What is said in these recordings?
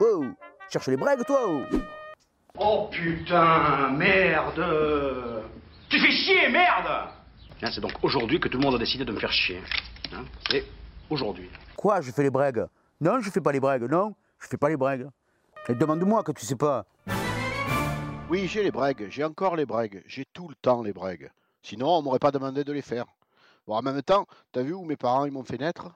Oh, cherche les brègues, toi oh. Oh putain, merde Tu fais chier, merde C'est donc aujourd'hui que tout le monde a décidé de me faire chier. Hein, C'est aujourd'hui. Quoi, je fais les brègues Non, je fais pas les brègues, non, je fais pas les brègues. Et demande-moi que tu sais pas. Oui, j'ai les brègues, j'ai encore les brègues, j'ai tout le temps les brègues. Sinon, on m'aurait pas demandé de les faire. Bon, en même temps, t'as vu où mes parents ils m'ont fait naître?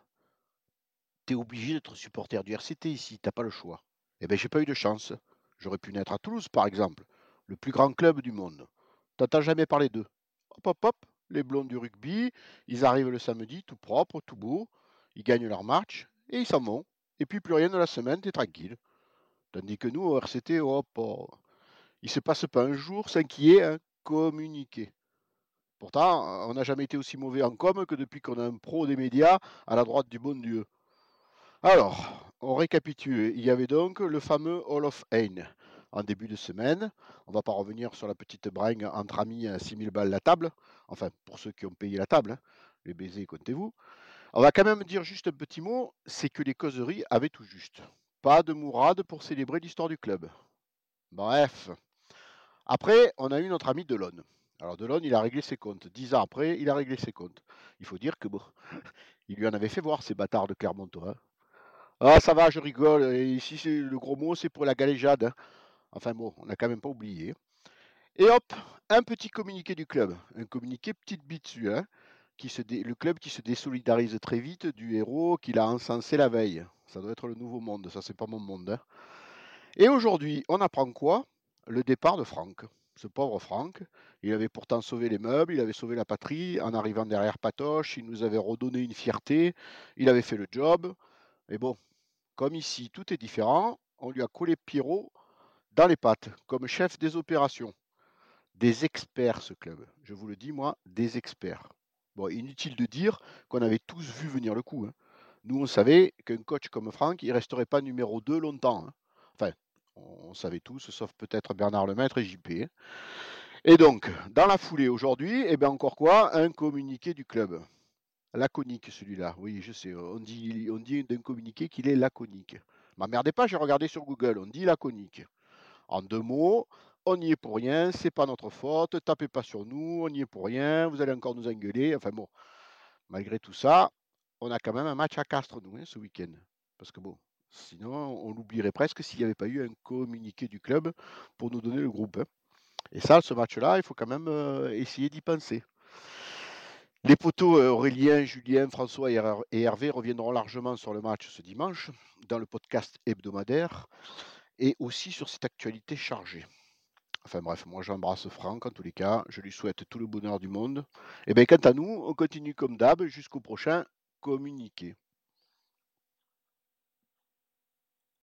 T'es obligé d'être supporter du RCT ici, t'as pas le choix. Eh ben, j'ai pas eu de chance. J'aurais pu naître à Toulouse, par exemple, le plus grand club du monde. T'entends jamais parler d'eux. Hop, hop, hop, les blonds du rugby, ils arrivent le samedi, tout propre, tout beau, ils gagnent leur match, et ils s'en vont. Et puis plus rien de la semaine, t'es tranquille. Tandis que nous, au RCT, hop, oh, il se passe pas un jour sans qu'il y ait un communiqué. Pourtant, on n'a jamais été aussi mauvais en com que depuis qu'on a un pro des médias à la droite du bon Dieu. Alors, on récapitule. Il y avait donc le fameux Hall of Fame en début de semaine. On va pas revenir sur la petite bringue entre amis à 6000 balles la table. Enfin, pour ceux qui ont payé la table, hein. les baisers, comptez-vous. On va quand même dire juste un petit mot, c'est que les causeries avaient tout juste. Pas de mourade pour célébrer l'histoire du club. Bref. Après, on a eu notre ami Delon. Alors Delon, il a réglé ses comptes. Dix ans après, il a réglé ses comptes. Il faut dire que bon, il lui en avait fait voir ces bâtards de Clermontois. hein. Ah, ça va, je rigole. Et ici, c'est le gros mot, c'est pour la galéjade. hein. Enfin bon, on n'a quand même pas oublié. Et hop, un petit communiqué du club. Un communiqué petite bite dessus, hein, qui se Le club qui se désolidarise très vite du héros qu'il a encensé la veille. Ça doit être le nouveau monde, ça c'est pas mon monde. hein. Et aujourd'hui, on apprend quoi? Le départ de Franck. Ce pauvre Franck, il avait pourtant sauvé les meubles, il avait sauvé la patrie en arrivant derrière Patoche, il nous avait redonné une fierté, il avait fait le job. Mais bon, comme ici tout est différent, on lui a collé Pierrot dans les pattes comme chef des opérations. Des experts ce club. Je vous le dis moi, des experts. Bon, inutile de dire qu'on avait tous vu venir le coup. hein. Nous, on savait qu'un coach comme Franck, il resterait pas numéro 2 longtemps. hein. Enfin, on savait tous, sauf peut-être Bernard Lemaître et JP. hein. Et donc, dans la foulée aujourd'hui, eh bien encore quoi? Un communiqué du club. Laconique celui-là, oui, je sais. On dit, on dit d'un communiqué qu'il est laconique. M'emmerdez pas, j'ai regardé sur Google, on dit laconique. En deux mots, on n'y est pour rien, c'est pas notre faute, tapez pas sur nous, on n'y est pour rien, vous allez encore nous engueuler. Enfin bon, malgré tout ça, on a quand même un match à Castres, nous, hein, ce week-end. Parce que bon, sinon, on l'oublierait presque s'il n'y avait pas eu un communiqué du club pour nous donner le groupe. hein. Et ça, ce match-là, il faut quand même euh, essayer d'y penser. Les poteaux euh, Aurélien, Julien, François et Her- et Hervé reviendront largement sur le match ce dimanche dans le podcast hebdomadaire et aussi sur cette actualité chargée. Enfin bref, moi j'embrasse Franck en tous les cas, je lui souhaite tout le bonheur du monde. Et bien quant à nous, on continue comme d'hab jusqu'au prochain communiqué.